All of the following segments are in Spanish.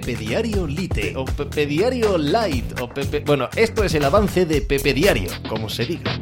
Pepe Diario Lite o Pepe Diario Light o Pepe... Bueno, esto es el avance de Pepe Diario, como se diga.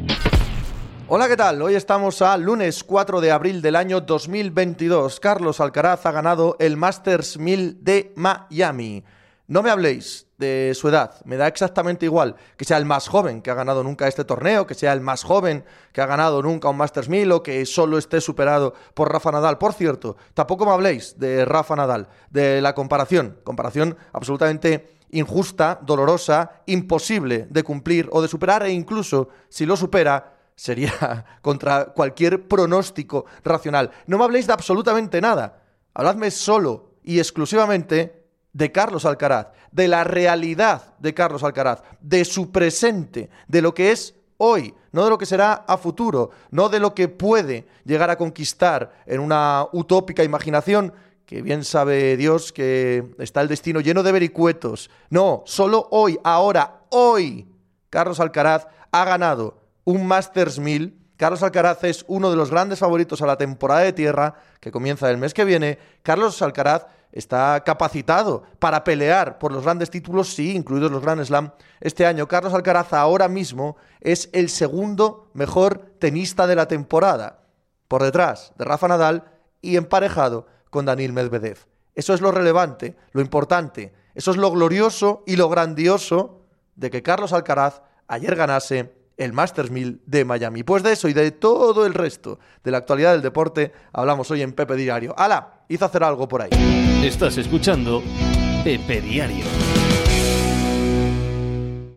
Hola, ¿qué tal? Hoy estamos a lunes 4 de abril del año 2022. Carlos Alcaraz ha ganado el Masters 1000 de Miami. No me habléis de su edad, me da exactamente igual que sea el más joven que ha ganado nunca este torneo, que sea el más joven que ha ganado nunca un Masters 1000 o que solo esté superado por Rafa Nadal. Por cierto, tampoco me habléis de Rafa Nadal, de la comparación, comparación absolutamente injusta, dolorosa, imposible de cumplir o de superar e incluso si lo supera sería contra cualquier pronóstico racional. No me habléis de absolutamente nada. Habladme solo y exclusivamente de Carlos Alcaraz, de la realidad de Carlos Alcaraz, de su presente, de lo que es hoy, no de lo que será a futuro, no de lo que puede llegar a conquistar en una utópica imaginación que bien sabe Dios que está el destino lleno de vericuetos. No, solo hoy, ahora, hoy, Carlos Alcaraz ha ganado un Masters 1000. Carlos Alcaraz es uno de los grandes favoritos a la temporada de tierra que comienza el mes que viene. Carlos Alcaraz está capacitado para pelear por los grandes títulos, sí, incluidos los Grand Slam este año. Carlos Alcaraz ahora mismo es el segundo mejor tenista de la temporada, por detrás de Rafa Nadal y emparejado con Daniel Medvedev. Eso es lo relevante, lo importante, eso es lo glorioso y lo grandioso de que Carlos Alcaraz ayer ganase el Masters 1000 de Miami. Pues de eso y de todo el resto de la actualidad del deporte hablamos hoy en Pepe Diario. ¡Hala! Hizo hacer algo por ahí. Estás escuchando Pepe Diario.